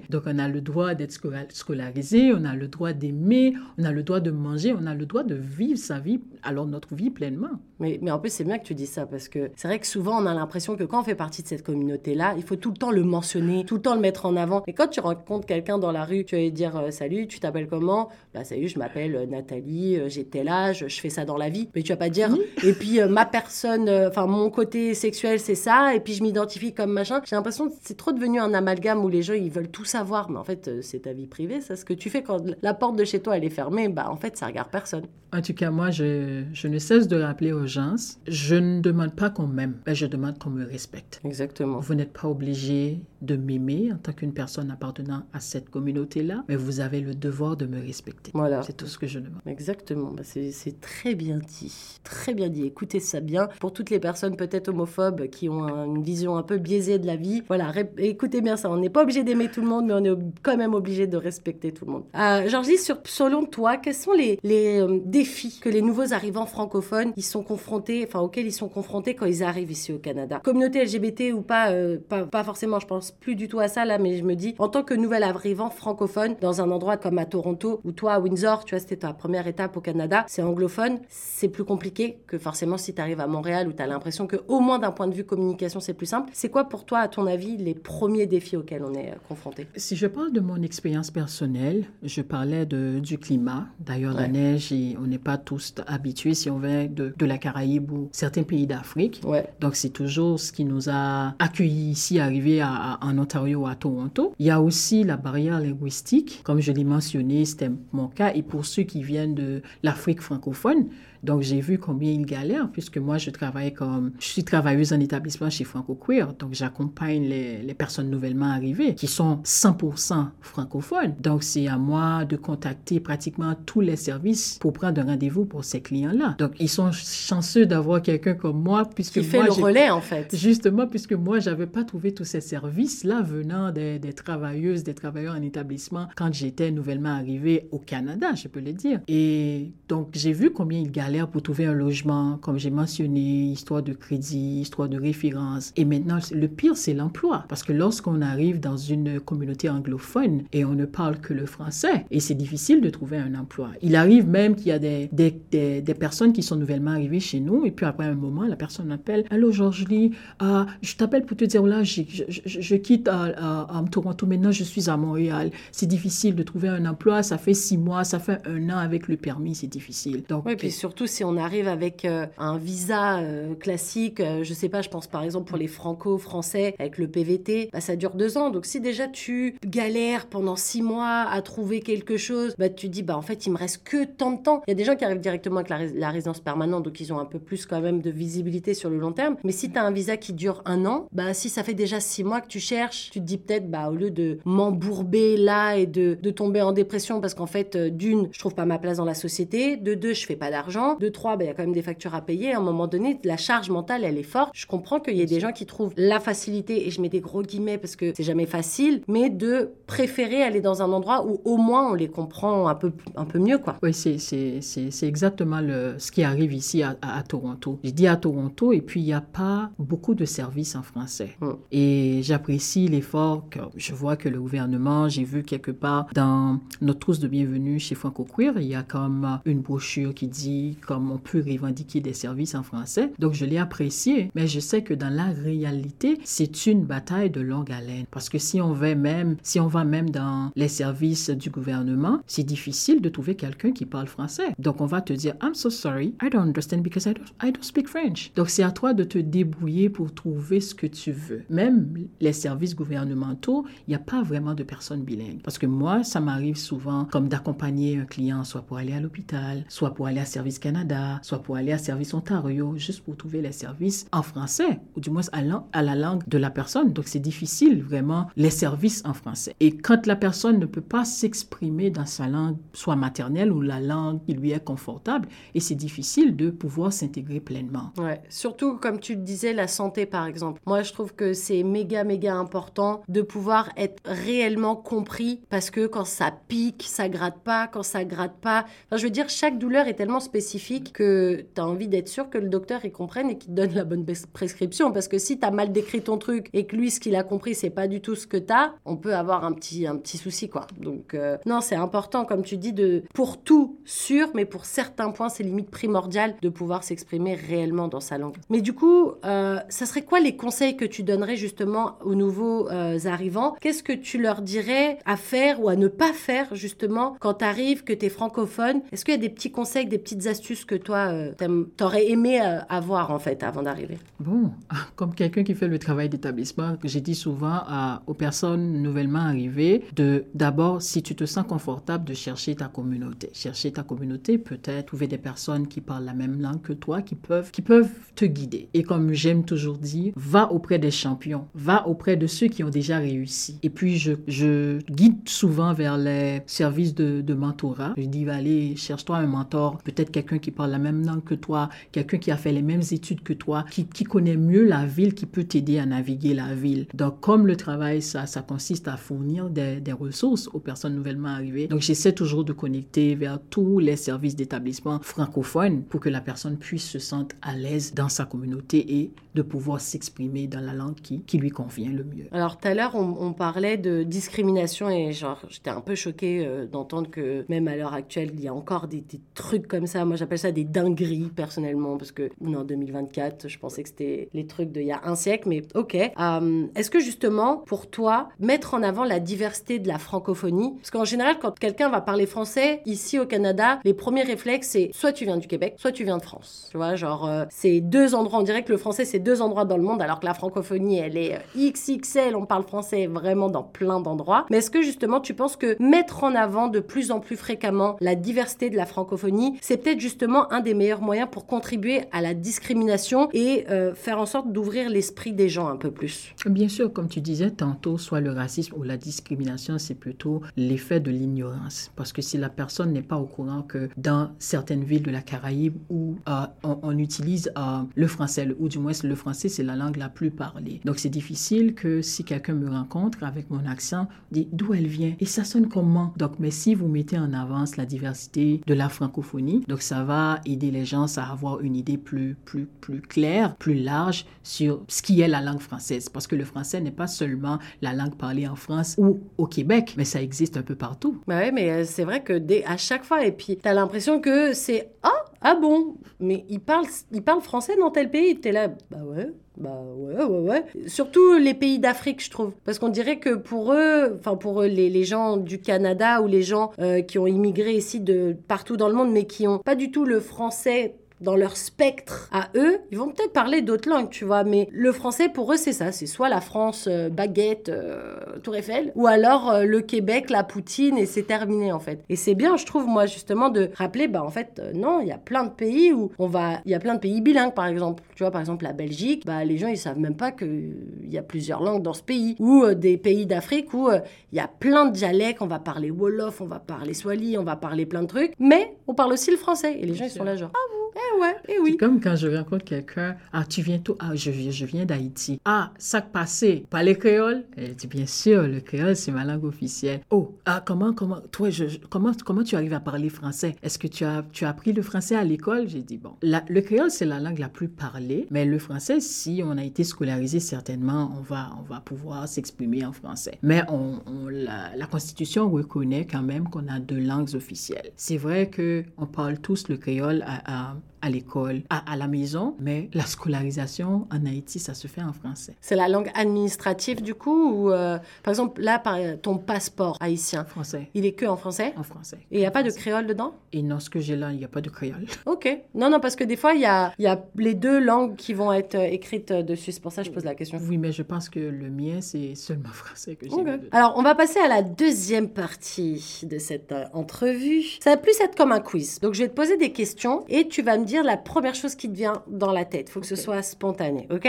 Donc on a le droit d'être scolarisé, on a le droit d'aimer, on a le droit de manger, on a le droit de vivre sa vie, alors notre vie pleinement. Mais, mais en plus, c'est bien que tu dis ça parce que c'est vrai que souvent on a l'impression que quand on fait partie de cette communauté-là, il faut tout le temps le mentionner, tout le temps le mettre en avant. Et quand tu rencontres quelqu'un dans la rue, tu vas lui dire euh, Salut, tu t'appelles comment? Bah, salut, je m'appelle euh, Nathalie, euh, j'ai tel âge, je fais ça dans la vie. Mais tu vas pas dire Et puis ma personne, enfin mon côté sexuel, c'est ça, et puis je m'identifie comme machin. J'ai l'impression que c'est trop devenu un amalgame où les gens ils veulent tout savoir, mais en fait, c'est ta vie privée, ça. Ce que tu fais quand la porte de chez toi elle est fermée, bah en fait, ça regarde personne. En tout cas, moi, je, je ne cesse de rappeler aux gens, je ne demande pas qu'on m'aime, mais je demande qu'on me respecte. Exactement. Vous n'êtes pas obligé de m'aimer en tant qu'une personne appartenant à cette communauté-là, mais vous avez le devoir de me respecter. Voilà. C'est tout ce que je demande. Exactement. Bah, c'est très bien dit. Très bien dit. Écoutez ça bien. Pour toutes les personnes peut-être homophobes qui ont une vision un peu biaisée de la vie, voilà, écoutez bien ça. On n'est pas obligé d'aimer tout le monde, mais on est quand même obligé de respecter tout le monde. Euh, Georgie, sur, selon toi, quels sont les, les euh, défis que les nouveaux arrivants francophones ils sont confrontés, enfin auxquels ils sont confrontés quand ils arrivent ici au Canada? Communauté LGBT ou pas, euh, pas, pas forcément, je pense plus du tout à ça là, mais je me dis, en tant que nouvel arrivant francophone, dans un endroit comme à Toronto, ou toi à Windsor, tu vois, c'était ta première étape au Canada, c'est anglophone, c'est plus compliqué que forcément si tu arrives à Montréal où tu as l'impression que au moins d'un point de vue communication, c'est plus simple. C'est quoi pour toi, à ton avis, les premiers défis auxquels on est euh, confronté? Si je parle de mon expérience personnelle, je parlais de, du climat. D'ailleurs, la neige, on n'est pas tous habitués si on vient de, de la Caraïbe ou certains pays d'Afrique. Ouais. Donc, c'est toujours ce qui nous a accueillis ici, arrivés à, en Ontario, à Toronto. Il y a aussi la barrière linguistique. Comme je l'ai mentionné, c'était mon cas. Et pour ceux qui viennent de l'Afrique francophone, donc, j'ai vu combien ils galèrent, puisque moi, je travaille comme. Je suis travailleuse en établissement chez Franco Queer. Donc, j'accompagne les, les, personnes nouvellement arrivées qui sont 100% francophones. Donc, c'est à moi de contacter pratiquement tous les services pour prendre un rendez-vous pour ces clients-là. Donc, ils sont chanceux d'avoir quelqu'un comme moi, puisque. Qui fait le relais, en fait. Justement, puisque moi, j'avais pas trouvé tous ces services-là venant des, des travailleuses, des travailleurs en établissement quand j'étais nouvellement arrivée au Canada, je peux le dire. Et donc, j'ai vu combien ils galèrent pour trouver un logement, comme j'ai mentionné, histoire de crédit, histoire de référence. Et maintenant, le pire, c'est l'emploi. Parce que lorsqu'on arrive dans une communauté anglophone et on ne parle que le français, et c'est difficile de trouver un emploi. Il arrive même qu'il y a des, des, des, personnes qui sont nouvellement arrivées chez nous, et puis après un moment, la personne appelle Allô, Georges Lee, ah, je t'appelle pour te dire, là, je, je, je quitte à, à, Toronto, maintenant je suis à Montréal. C'est difficile de trouver un emploi, ça fait six mois, ça fait un an avec le permis, c'est difficile. Donc, oui, puis surtout, si on arrive avec euh, un visa euh, classique, euh, je sais pas, je pense par exemple pour les franco-français avec le PVT, bah, ça dure deux ans. Donc si déjà tu galères pendant six mois à trouver quelque chose, bah, tu dis, bah en fait, il me reste que tant de temps. Il y a des gens qui arrivent directement avec la, résidence permanente, donc ils ont un peu plus quand même de visibilité sur le long terme. Mais si tu as un visa qui dure un an, bah si ça fait déjà six mois que tu cherches, tu te dis peut-être, bah, au lieu de m'embourber là et de, de tomber en dépression parce qu'en fait, d'une, je trouve pas ma place dans la société, de deux, je fais pas d'argent, de trois, bah, il y a quand même des factures à payer. À un moment donné, la charge mentale, elle est forte. Je comprends qu'il y ait des gens qui trouvent la facilité, et je mets des gros guillemets parce que c'est jamais facile, mais de préférer aller dans un endroit où au moins on les comprend un peu, un peu mieux, quoi. Oui, c'est exactement le, ce qui arrive ici à, à, Toronto. Je dis à Toronto, et puis il n'y a pas beaucoup de services en français. Mm. Et j'apprécie l'effort que je vois que le gouvernement, j'ai vu quelque part dans notre trousse de bienvenue chez Franco Queer, il y a comme une brochure qui dit comment on peut revendiquer des services en français. Donc je l'ai apprécié, mais je sais que dans la réalité, c'est une bataille de longue haleine. Parce que si on va même, si on va même dans les services du gouvernement, c'est difficile de trouver quelqu'un qui parle français. Donc on va te dire, I'm so sorry, I don't understand because I don't, I don't speak French. Donc c'est à toi de te débrouiller pour trouver ce que tu veux. Même les services gouvernementaux, il n'y a pas vraiment de personnes bilingues. Parce que moi, ça m'arrive souvent comme d'accompagner un client, soit pour aller à l'hôpital, soit pour aller à Service Canada, soit pour aller à Service Ontario, juste pour trouver les services en français, ou du moins à, la langue de la personne. Donc c'est difficile vraiment les services en français. Et quand la personne ne peut pas s'exprimer dans sa langue, soit maternelle ou la langue qui lui est confortable, et c'est difficile de pouvoir s'intégrer pleinement. Ouais, surtout comme tu le disais, la santé par exemple. Moi je trouve que c'est méga méga important de pouvoir être réellement compris parce que quand ça pique, ça gratte pas, quand ça gratte pas, enfin, je veux dire chaque douleur est tellement spécifique que tu as envie d'être sûr que le docteur il comprenne et qu'il te donne la bonne prescription parce que si tu as mal décrit ton truc et que lui ce qu'il a compris c'est pas du tout ce que tu as, on peut avoir un petit un petit souci quoi. Donc euh, non, c'est important comme tu dis de pour tout sûr mais pour certains points c'est limite primordial de pouvoir s'exprimer réellement dans sa langue. Mais du coup, euh, ça serait quoi les conseils que tu donnerais justement aux nouveaux euh, arrivants? Qu'est-ce que tu leur dirais à faire ou à ne pas faire justement quand tu arrives, que tu es francophone? Est-ce qu'il y a des petits conseils, des petites astuces que toi, euh, t'aurais aimé euh, avoir en fait avant d'arriver? Bon, comme quelqu'un qui fait le travail d'établissement, j'ai dit souvent aux personnes nouvellement arrivées de d'abord, si tu te sens confortable, de chercher ta communauté. Chercher ta communauté, peut-être trouver des personnes qui parlent la même langue que toi, qui peuvent, qui peuvent te guider. Et comme j'aime toujours dire, va auprès des champions, va auprès de ceux qui ont déjà réussi. Et puis, je, guide souvent vers les services de mentorat. Je dis, allez, cherche-toi un mentor, peut-être quelqu'un qui parle la même langue que toi, quelqu'un qui a fait les mêmes études que toi, qui, connaît mieux la ville, qui peut t'aider à naviguer la ville. Donc, comme le travail, ça, ça consiste à fournir des, des ressources aux personnes nouvellement arrivées. Donc, j'essaie toujours de connecter vers tous les services d'établissement francophones pour que la personne puisse se sentir à l'aise dans sa communauté et de pouvoir s'exprimer dans la langue qui, qui lui convient le mieux. Alors tout à l'heure, on, parlait de discrimination et genre j'étais un peu choquée euh, d'entendre que même à l'heure actuelle, il y a encore des, trucs comme ça. Moi j'appelle ça des dingueries personnellement parce que en 2024, je pensais que c'était les trucs d'il y a un siècle, mais ok. Euh, est-ce que justement pour toi, mettre en avant la diversité de la francophonie, parce qu'en général quand quelqu'un va parler français ici au Canada, les premiers réflexes c'est soit tu viens du Québec, soit tu viens de France. Tu vois, genre euh, c'est deux endroits. On dirait que le français c'est deux endroits dans le monde alors que la francophonie elle est XXL. On parle français vraiment dans plein d'endroits. Mais est-ce que justement tu penses que mettre en avant de plus en plus fréquemment la diversité de la francophonie, c'est peut-être justement un des meilleurs moyens pour contribuer à la discrimination et euh, faire en sorte d'ouvrir l'esprit des gens un peu plus Bien sûr, comme tu disais tantôt, soit le racisme ou la discrimination, c'est plutôt l'effet de l'ignorance. Parce que si la personne n'est pas au courant que dans certaines villes de la Caraïbe où euh, on, utilise euh, le français, ou du moins le français, c'est la langue la plus parlée. Donc c'est difficile que si quelqu'un me rencontre avec mon accent, dit d'où elle vient? Et ça sonne comment? Donc, mais si vous mettez en avance la diversité de la francophonie, donc ça va aider les gens à avoir une idée plus, plus, plus claire, plus large sur ce qui est la langue française. Parce que le français n'est pas seulement la langue parlée en France ou au Québec, mais ça existe un peu partout. Bah ouais, mais euh, c'est vrai que à chaque fois, et puis tu as l'impression que c'est Ah, ah bon, mais ils parlent, ils parlent français dans tel pays. Tu là, bah ouais, bah ouais, ouais, ouais. Surtout les pays d'Afrique, je trouve. Parce qu'on dirait que pour eux, enfin pour eux, les, les, gens du Canada ou les gens euh, qui ont immigré ici de partout dans le monde, mais qui n'ont pas du tout le français dans leur spectre à eux, ils vont peut-être parler d'autres langues, tu vois, mais le français pour eux c'est ça, c'est soit la France euh, baguette euh, Tour Eiffel, ou alors euh, le Québec la poutine et c'est terminé en fait. Et c'est bien, je trouve moi justement de rappeler, bah en fait non, il y a plein de pays où on va, il y a plein de pays bilingues par exemple. Tu vois par exemple la Belgique, bah les gens ils savent même pas qu'il y a plusieurs langues dans ce pays, ou des pays d'Afrique où il y a plein de dialectes, on va parler wolof, on va parler swahili, on va parler plein de trucs, mais on parle aussi le français et les gens ils sont là genre ah bon, eh ouais, eh oui. C'est comme quand je rencontre quelqu'un, ah, tu viens tout, ah, je viens, je viens d'Haïti. Ah, sac passé, parler créole? Elle dit, bien sûr, le créole, c'est ma langue officielle. Oh, ah, comment, comment, toi, je, je- comment, comment tu arrives à parler français? Est-ce que tu as, tu as appris le français à l'école? J'ai dit, bon, la- le créole, c'est la langue la plus parlée, mais le français, si on a été scolarisé, certainement, on va, on va pouvoir s'exprimer en français. Mais on, on- la, la Constitution reconnaît quand même qu'on a deux langues officielles. C'est vrai que on parle tous le créole à, à, à l'école, à, à la maison, mais la scolarisation en Haïti, ça se fait en français. C'est la langue administrative du coup ou euh, par exemple là par ton passeport haïtien, En français. il est que en français? En français. et il n'y a pas de créole dedans? Et non, ce que j'ai là, il n'y a pas de créole. Ok. Non, non, parce que des fois, il y a, il y a les deux langues qui vont être euh, écrites euh, dessus. C'est pour ça que je pose la question. Oui, mais je pense que le mien, c'est seulement français que j'ai. Ok. dedans. Alors, on va passer à la deuxième partie de cette euh, entrevue. Ça va plus être comme un quiz. Donc, je vais te poser des questions et tu vas me dire la première chose qui te vient dans la tête. Il faut que ce soit spontané, ok?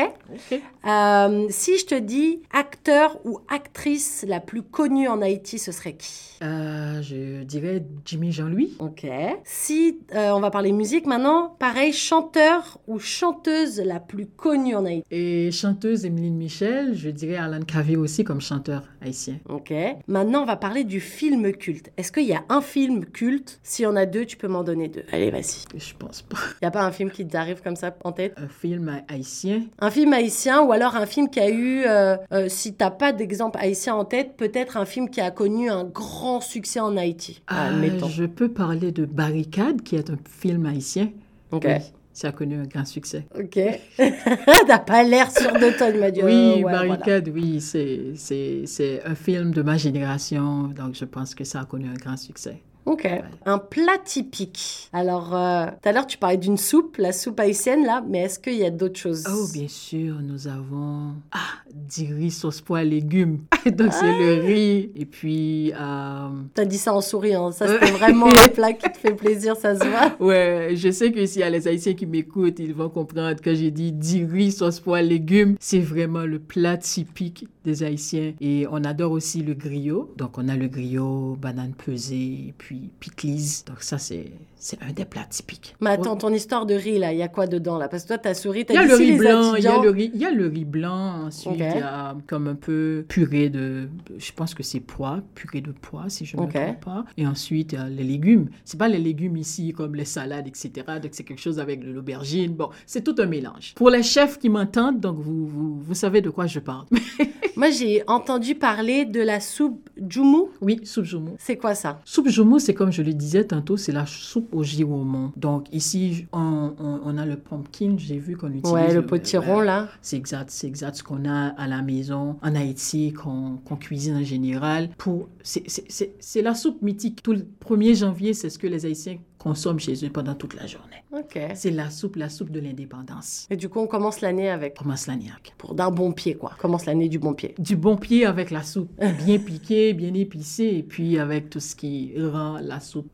Euh, Si je te dis acteur ou actrice la plus connue en Haïti, ce serait qui? Euh, je dirais Jimmy Jean-Louis. Ok. Si euh, on va parler musique maintenant, pareil, chanteur ou chanteuse la plus connue en Haïti? Et chanteuse Emeline Michel, je dirais Alan Cavé aussi comme chanteur haïtien. Ok. Maintenant, on va parler du film culte. Est-ce qu'il y a un film culte? S'il y en a deux, tu peux m'en donner deux. Allez, vas-y. Je pense pas. Il n'y a pas un film qui t'arrive comme ça en tête? Un film haïtien? Un film haïtien ou alors un film qui a eu, euh, euh, si t'as pas d'exemple haïtien en tête, peut-être un film qui a connu un grand succès en Haïti. Ah, admettons. je peux parler de Barricade, qui est un film haïtien? Ok. Oui, ça a connu un grand succès. Ok. T'as pas l'air sûr de toi, il m'a dit. Oui, euh, ouais, voilà. Barricade, oui, c'est un film de ma génération, donc je pense que ça a connu un grand succès. Ok. Un plat typique. Alors, euh, tout à l'heure, tu parlais d'une soupe, la soupe haïtienne, là, mais est-ce qu'il y a d'autres choses? Oh, bien sûr, nous avons ah, du riz sauce pois légumes. donc c'est le riz. Et puis, euh, T'as dit ça en souriant. Ça, c'était vraiment un plat qui te fait plaisir, ça se voit. ouais, je sais que s'il y a les Haïtiens qui m'écoutent, ils vont comprendre que j'ai dit du riz sauce pois légumes. C'est vraiment le plat typique des Haïtiens. Et on adore aussi le griot. Donc, on a le griot, banane pesée, et puis piclis. Donc, ça, c'est c'est un des plats typiques. Mais attends, ton histoire de riz, là, il y a quoi dedans, là? Parce que toi, t'as souri, Il t'as y a dit blanc, il y a étudiants- le riz, il y a le riz blanc. Ensuite, il y a comme un peu purée de, je pense que c'est pois, purée de pois, si je ne me trompe pas. Et ensuite, il y a les légumes. C'est pas les légumes ici comme les salades, etc. Donc, c'est quelque chose avec de l'aubergine. Bon, c'est tout un mélange. Pour les chefs qui m'entendent, donc vous, vous, vous savez de quoi je parle. Moi, j'ai entendu parler de la soupe Djoumou. oui, soupe joumou. C'est quoi ça? Soupe joumou, c'est comme je le disais tantôt, c'est la soupe au giromon. Donc ici, on, on- on a le pumpkin, j'ai vu qu'on utilise. Ouais, le potiron, là. C'est exact, c'est exact ce qu'on a à la maison en Haïti, qu'on qu'on cuisine en général. Pour, c'est la soupe mythique. Tout le 1er janvier, c'est ce que les Haïtiens consomment chez eux pendant toute la journée. C'est la soupe, la soupe de l'indépendance. Et du coup, on commence l'année avec. Commence l'année avec. Pour d'un bon pied, quoi. On commence l'année du bon pied. Du bon pied avec la soupe, bien piquée, bien épicée, et puis avec tout ce qui rend la soupe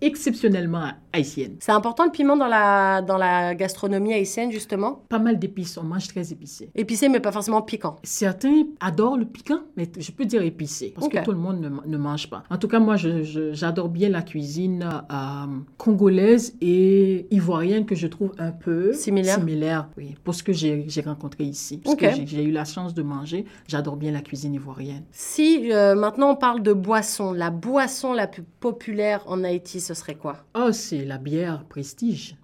exceptionnellement haïtienne. C'est important le piment dans la, dans la gastronomie haïtienne, justement? Pas mal d'épices, on mange très épicé. Épicé, mais pas forcément piquant. Certains adorent le piquant, mais je peux dire épicé, parce que tout le monde ne, ne mange pas. En tout cas, moi, je- je- j'adore bien la cuisine euh, congolaise et ivoirienne que je trouve un peu Similaire. similaire oui, pour ce que j'ai rencontré ici. Parce que j'ai- eu la chance de manger, j'adore bien la cuisine ivoirienne. Si euh, maintenant on parle de boisson, la boisson la plus populaire en Haïti, ce serait quoi? Oh, c'est la bière prestige.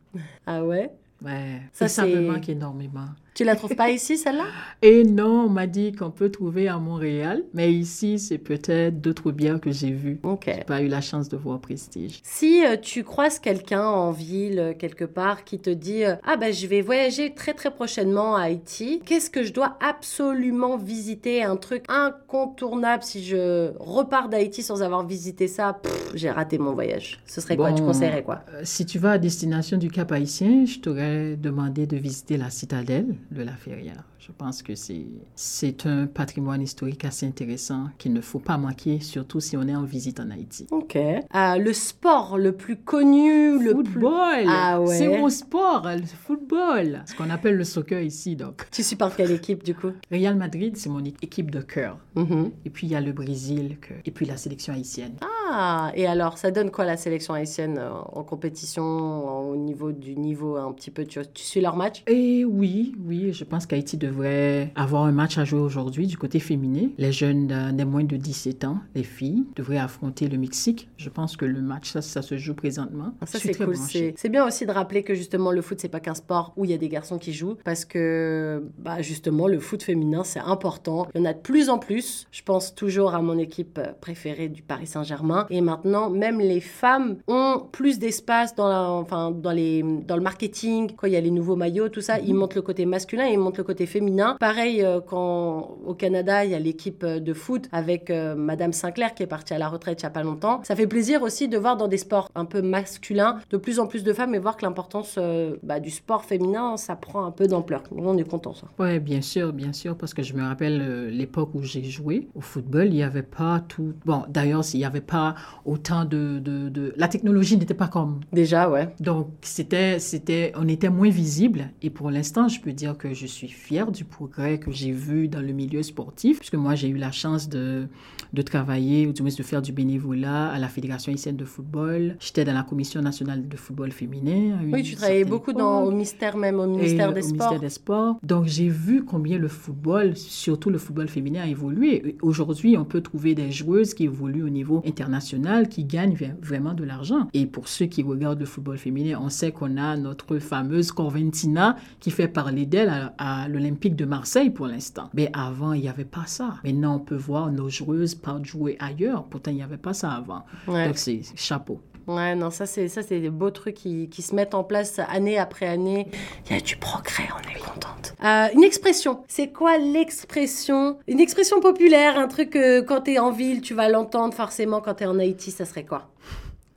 Ah ouais? Ouais, Ça, ça me manque énormément. Tu la trouves pas ici, celle-là? Et non, on m'a dit qu'on peut trouver à Montréal, mais ici, c'est peut-être d'autres biens que j'ai vus. Ok. J'ai pas eu la chance de voir Prestige. Si euh, tu croises quelqu'un en ville, euh, quelque part, qui te dit euh, Ah ben je vais voyager très très prochainement à Haïti, qu'est-ce que je dois absolument visiter? Un truc incontournable si je repars d'Haïti sans avoir visité ça, pff, j'ai raté mon voyage. Ce serait quoi? Tu conseillerais quoi? Euh, Si tu vas à destination du Cap Haïtien, je t'aurais demandé de visiter la citadelle de la Ferrière. Je pense que c'est un patrimoine historique assez intéressant qu'il ne faut pas manquer, surtout si on est en visite en Haïti. Ok. Euh, le sport le plus connu, le plus... football Ah ouais. C'est mon sport, le football. Ce qu'on appelle le soccer ici, donc. Tu supportes quelle équipe du coup? Real Madrid, c'est mon équipe de cœur. Mhm. Et puis il y a le Brésil, que- et puis la sélection haïtienne. Ah, et alors, ça donne quoi la sélection haïtienne euh, en compétition, au niveau du niveau un petit peu Tu, tu suis leur match Et oui, oui, je pense qu'Haïti devrait avoir un match à jouer aujourd'hui du côté féminin. Les jeunes des moins de 17 ans, les filles, devraient affronter le Mexique. Je pense que le match, ça, ça se joue présentement. Ça, c'est cool. C'est bien aussi de rappeler que justement, le foot, c'est pas qu'un sport où il y a des garçons qui jouent. Parce que, bah, justement, le foot féminin, c'est important. Il y en a de plus en plus. Je pense toujours à mon équipe préférée du Paris Saint-Germain. Et maintenant, même les femmes ont plus d'espace dans, la- enfin, dans, les, dans le marketing. Quand il y a les nouveaux maillots, tout ça, ils montrent le côté masculin et ils montrent le côté féminin. Pareil, euh, quand au Canada, il y a l'équipe euh, de foot avec euh, Madame Sinclair qui est partie à la retraite il y a pas longtemps. Ça fait plaisir aussi de voir dans des sports un peu masculins de plus en plus de femmes et voir que l'importance bah, du sport féminin, ça prend un peu d'ampleur. On est content ça. Ouais, bien sûr, bien sûr, parce que je me rappelle euh, l'époque où j'ai joué au football, il n'y avait pas tout. Bon, d'ailleurs, il n'y avait pas autant de, de, de- La technologie n'était pas comme Déjà, ouais. Donc, c'était, c'était, on était moins visible. Et pour l'instant, je peux dire que je suis fière du progrès que j'ai vu dans le milieu sportif, puisque moi, j'ai eu la chance de, de travailler, ou du moins de faire du bénévolat à la Fédération haïtienne de football. J'étais dans la Commission nationale de football féminin. Oui, tu travaillais beaucoup dans, au ministère même, au Et ministère des au Sports. ministère des Sports. Donc, j'ai vu combien le football, surtout le football féminin, a évolué. Aujourd'hui, on peut trouver des joueuses qui évoluent au niveau international, qui gagnent vra- vraiment de l'argent. Et pour ceux qui regardent le football féminin, on sait qu'on a notre fameuse Corventina qui fait parler d'elle à, à l'Olympique de Marseille pour l'instant. Mais avant, il n'y avait pas ça. Maintenant, on peut voir nos joueuses partent jouer ailleurs. Pourtant, il n'y avait pas ça avant. Ouais. Donc, c'est chapeau. Ouais, non, ça c'est ça c'est des beaux trucs qui, qui se mettent en place année après année. Il y a du progrès, on est contente. Euh, une expression, c'est quoi l'expression? Une expression populaire, un truc que quand t'es en ville, tu vas l'entendre forcément. Quand t'es en Haïti, ça serait quoi?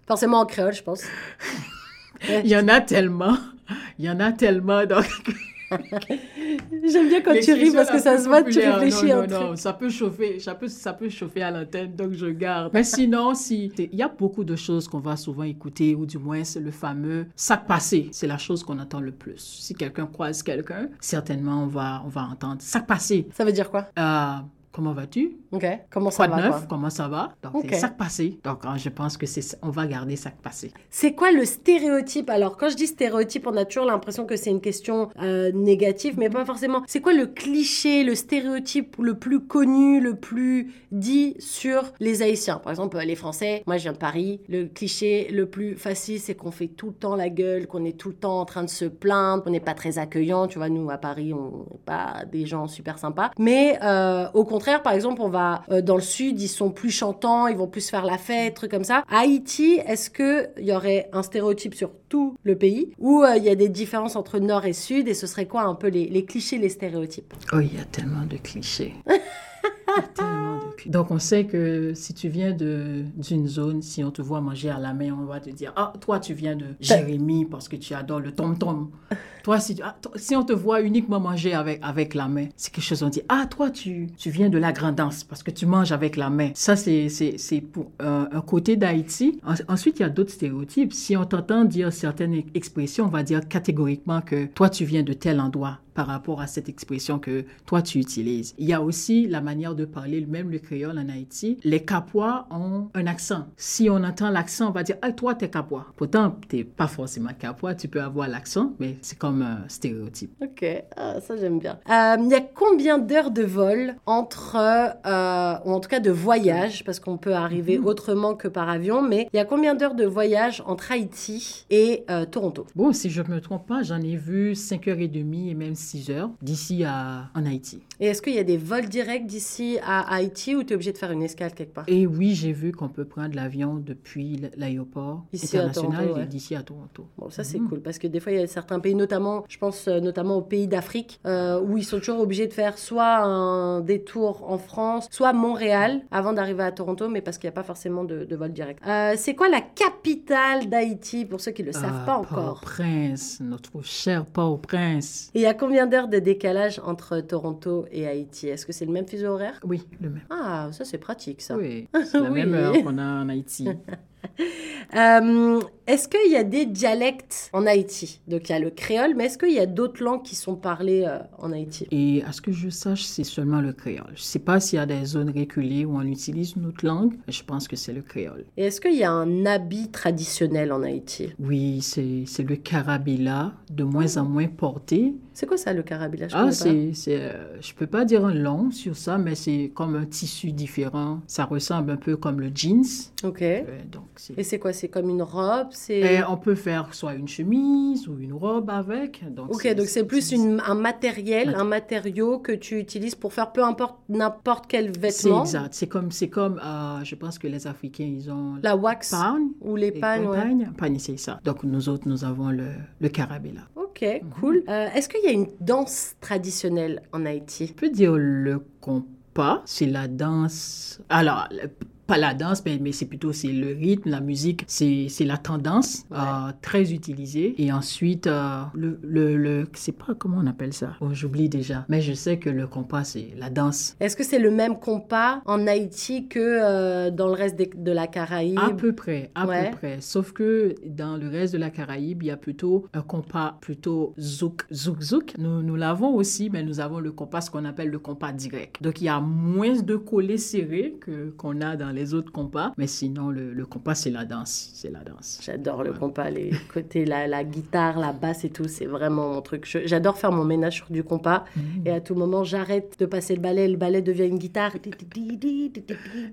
Forcément en créole, je pense. Il y en a tellement. Il y en a tellement. Donc, J'aime bien quand tu ris parce que ça se voit, tu réfléchis non, un non, truc. non, ça peut chauffer, ça peut, ça peut chauffer à l'antenne, donc je garde. Mais sinon, si il y a beaucoup de choses qu'on va souvent écouter, ou du moins c'est le fameux sac passé, c'est la chose qu'on entend le plus. Si quelqu'un croise quelqu'un, certainement on va, on va entendre sac passé. Ça veut dire quoi? Euh, comment vas-tu? Ok, comment ça Quoi de va neuf? quoi Comment ça va? Donc c'est sac passé. Donc hein, je pense que c'est, on va garder sac passé. C'est quoi le stéréotype? Alors, quand je dis stéréotype, on a toujours l'impression que c'est une question euh, négative, mais pas forcément. C'est quoi le cliché, le stéréotype le plus connu, le plus dit sur les Haïtiens? Par exemple, euh, les Français, moi je viens de Paris, le cliché le plus facile, c'est qu'on fait tout le temps la gueule, qu'on est tout le temps en train de se plaindre, qu'on n'est pas très accueillant. Tu vois, nous à Paris, on n'est pas des gens super sympas. Mais euh, au contraire, par exemple, on va euh, dans le sud, ils sont plus chantants, ils vont plus faire la fête, trucs comme ça. À Haïti, est-ce que il y aurait un stéréotype sur tout le pays ou euh, il y a des différences entre nord et sud et ce serait quoi un peu les, les clichés, les stéréotypes? Oh, il y a tellement de clichés. Donc, on sait que si tu viens d'une zone, si on te voit manger à la main, on va te dire Ah, toi, tu viens de Jérémy parce que tu adores le tom-tom. Toi, si, tu- ah, toi, si on te voit uniquement manger avec, avec la main, c'est quelque chose, on dit Ah, toi, tu, tu viens de la grandance parce que tu manges avec la main. Ça, c'est pour un, un côté d'Haïti. En- ensuite, il y a d'autres stéréotypes. Si on t'entend dire certaines expressions, on va dire catégoriquement que toi, tu viens de tel endroit par rapport à cette expression que toi tu utilises. Il y a aussi la manière de parler, même le créole en Haïti. Les Capois ont un accent. Si on entend l'accent, on va dire Ah, toi, t'es Capois. Pourtant, t'es pas forcément Capois, tu peux avoir l'accent, mais c'est quand comme un stéréotype. Ok, ah, ça j'aime bien. Euh, Il y a combien d'heures de vol entre, euh, ou en tout cas de voyage, parce qu'on peut arriver Mhm. autrement que par avion, mais il y a combien d'heures de voyage entre Haïti et euh, Toronto? Bon, si je ne me trompe pas, j'en ai vu 5h30 et même 6h d'ici à en Haïti. Et est-ce qu'il y a des vols directs d'ici à Haïti ou tu es obligé de faire une escale quelque part? Et oui, j'ai vu qu'on peut prendre l'avion depuis l'aéroport international d'ici à Toronto. Bon, ça c'est Mhm. cool parce que des fois il y a certains pays, notamment, je pense euh, notamment aux pays d'Afrique, euh, où ils sont toujours obligés de faire soit un détour en France, soit Montréal avant d'arriver à Toronto, mais parce qu'il n'y a pas forcément de, de vol direct. Euh, c'est quoi la capitale d'Haïti pour ceux qui ne le savent Ah, pas encore? Port-au-Prince, notre cher Port-au-Prince. Et il y a combien d'heures de décalage entre Toronto et Haïti? Est-ce que c'est le même fuseau horaire? Oui, le même. Ah, ça c'est pratique ça. Oui, c'est la Oui. même heure qu'on a en Haïti. Euh, est-ce qu'il y a des dialectes en Haïti? Donc il y a le créole, mais est-ce qu'il y a d'autres langues qui sont parlées euh, en Haïti? Et à ce que je sache, c'est seulement le créole. Je ne sais pas s'il y a des zones reculées où on utilise une autre langue, mais je pense que c'est le créole. Et est-ce qu'il y a un habit traditionnel en Haïti? Oui, c'est c'est le carabela, de moins en moins porté. C'est quoi ça le carabila? Je Ah, c'est, c'est, euh, je peux pas dire un long sur ça, mais c'est comme un tissu différent. Ça ressemble un peu comme le jeans. Ok. Euh, donc Et c'est quoi C'est comme une robe C'est. On peut faire soit une chemise ou une robe avec. Donc Ok, donc c'est plus une un matériel, Maté- un matériau que tu utilises pour faire peu importe n'importe quel C'est vêtement. exact. C'est comme, c'est comme euh, je pense que les Africains, ils ont La wax pagne. ou les pagnes, ouais. Pagne, c'est ça. Donc nous autres, nous avons le, le carabela. Ok, Mhm. cool. Euh, Est-ce qu'il y a une danse traditionnelle en Haïti? Je peux dire le compas, c'est la danse. Alors, pas la danse, mais, mais c'est plutôt c'est le rythme, la musique, c'est la tendance Ouais. euh, très utilisée. Et ensuite, euh, le, le, le c'est pas comment on appelle ça? Bon, j'oublie déjà. Mais je sais que le compas, c'est la danse. Est-ce que c'est le même compas en Haïti que euh, dans le reste des- de la Caraïbe? À peu près, à Ouais. peu près. Sauf que dans le reste de la Caraïbe, il y a plutôt un compas plutôt zouk, zouk, zouk. Nous, nous l'avons aussi, mais nous avons le compas, ce qu'on appelle le compas direct. Donc il y a moins de collets serrés que qu'on a dans les autres compas, mais sinon le, le compas c'est la danse, c'est la danse. J'adore le Ouais. compas, les côtés, la, la guitare, la basse et tout, c'est vraiment mon truc. J'adore faire mon ménage sur du compas Mhm. et à tout moment j'arrête de passer le balai, le balai devient une guitare.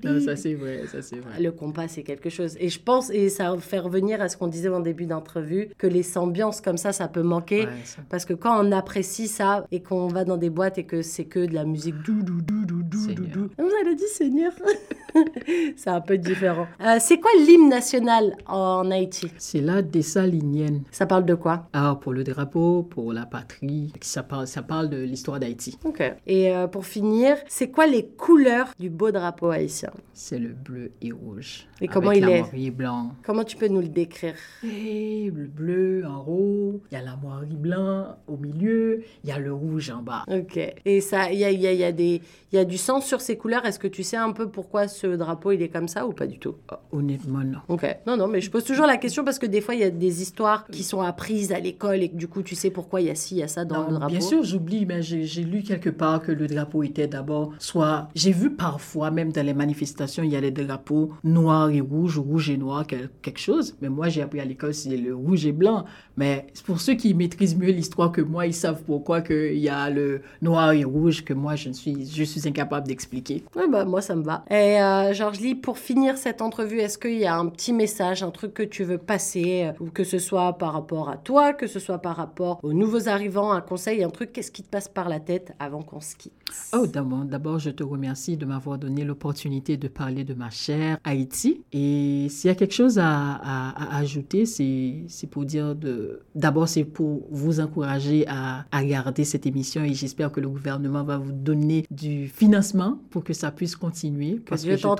Non, ça c'est vrai, ça c'est vrai. Le compas, c'est quelque chose. Et je pense, et ça fait revenir à ce qu'on disait en début d'entrevue, que les ambiances comme ça, ça peut manquer. Ouais, ça- Parce que quand on apprécie ça et qu'on va dans des boîtes et que c'est que de la musique dou dou dou dou dou dou Seigneur. dou. Vous avez dit Seigneur C'est un peu différent. Euh, c'est quoi l'hymne national en Haïti? C'est la dessalinienne. Ça parle de quoi? Ah, pour le drapeau, pour la patrie, ça parle, ça parle de l'histoire d'Haïti. Ok. Et euh, pour finir, c'est quoi les couleurs du beau drapeau haïtien? C'est le bleu et rouge. Et comment il la est? blanc. Comment tu peux nous le décrire? Et le bleu en haut, il y a la moirie blanc au milieu, il y a le rouge en bas. Ok. Et ça, il y a, y, a, y, a des- y a du sens sur ces couleurs? Est-ce que tu sais un peu pourquoi ce drapeau il est comme ça ou pas du tout? Ah, Honnêtement, non. Ok. Non, non, mais je pose toujours la question parce que des fois il y a des histoires qui sont apprises à l'école et que du coup tu sais pourquoi il y a ci, il y a ça dans Non, le drapeau. Bien sûr, j'oublie, mais j'ai lu quelque part que le drapeau était d'abord soit. J'ai vu parfois, même dans les manifestations, il y a des drapeaux noirs et rouges, ou rouge et noir, quel- quelque chose. Mais moi, j'ai appris à l'école, c'est le rouge et blanc. Mais pour ceux qui maîtrisent mieux l'histoire que moi, ils savent pourquoi que il y a le noir et rouge que moi, je, ne suis, je suis incapable d'expliquer. Ouais, bah, moi, ça me va. Et euh, Georges Lee, pour finir cette entrevue, est-ce qu'il y a un petit message, un truc que tu veux passer, euh, ou que ce soit par rapport à toi, que ce soit par rapport aux nouveaux arrivants, un conseil, un truc, qu'est-ce qui te passe par la tête avant qu'on se quitte? Oh, d'abord, je te remercie de m'avoir donné l'opportunité de parler de ma chère Haïti. Et s'il y a quelque chose à, à- à ajouter, c'est pour dire de. D'abord, c'est pour vous encourager à, à garder cette émission et j'espère que le gouvernement va vous donner du financement pour que ça puisse continuer. Que parce Dieu je trouve-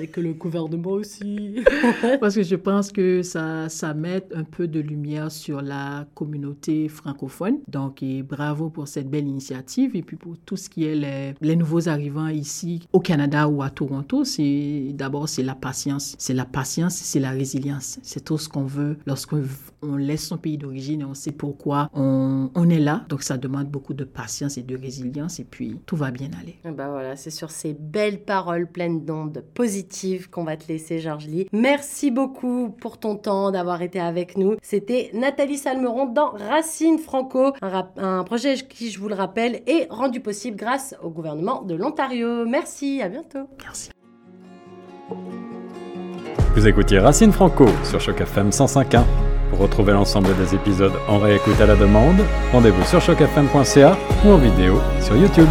et que le gouvernement aussi. parce que je pense que ça, ça met un peu de lumière sur la communauté francophone. Donc, et bravo pour cette belle initiative. Et puis pour tout ce qui est les, les nouveaux arrivants ici au Canada ou à Toronto, c'est d'abord c'est la patience. C'est la patience, c'est la résilience. C'est tout ce qu'on veut lorsqu'on on laisse son pays d'origine et on sait pourquoi on, on est là. Donc, ça demande beaucoup de patience et de résilience. Et puis, tout va bien aller. Et bah voilà, c'est sur ces belles paroles pleines d'ondes positive qu'on va te laisser, Georges Lee. Merci beaucoup pour ton temps d'avoir été avec nous. C'était Nathalie Salmeron dans Racine Franco, un, un projet qui, je vous le rappelle, est rendu possible grâce au gouvernement de l'Ontario. Merci, à bientôt. Merci. Vous écoutiez Racine Franco sur Choc FM 105.1. Pour retrouver l'ensemble des épisodes en réécoute à la demande, rendez-vous sur chocfm.ca ou en vidéo sur YouTube.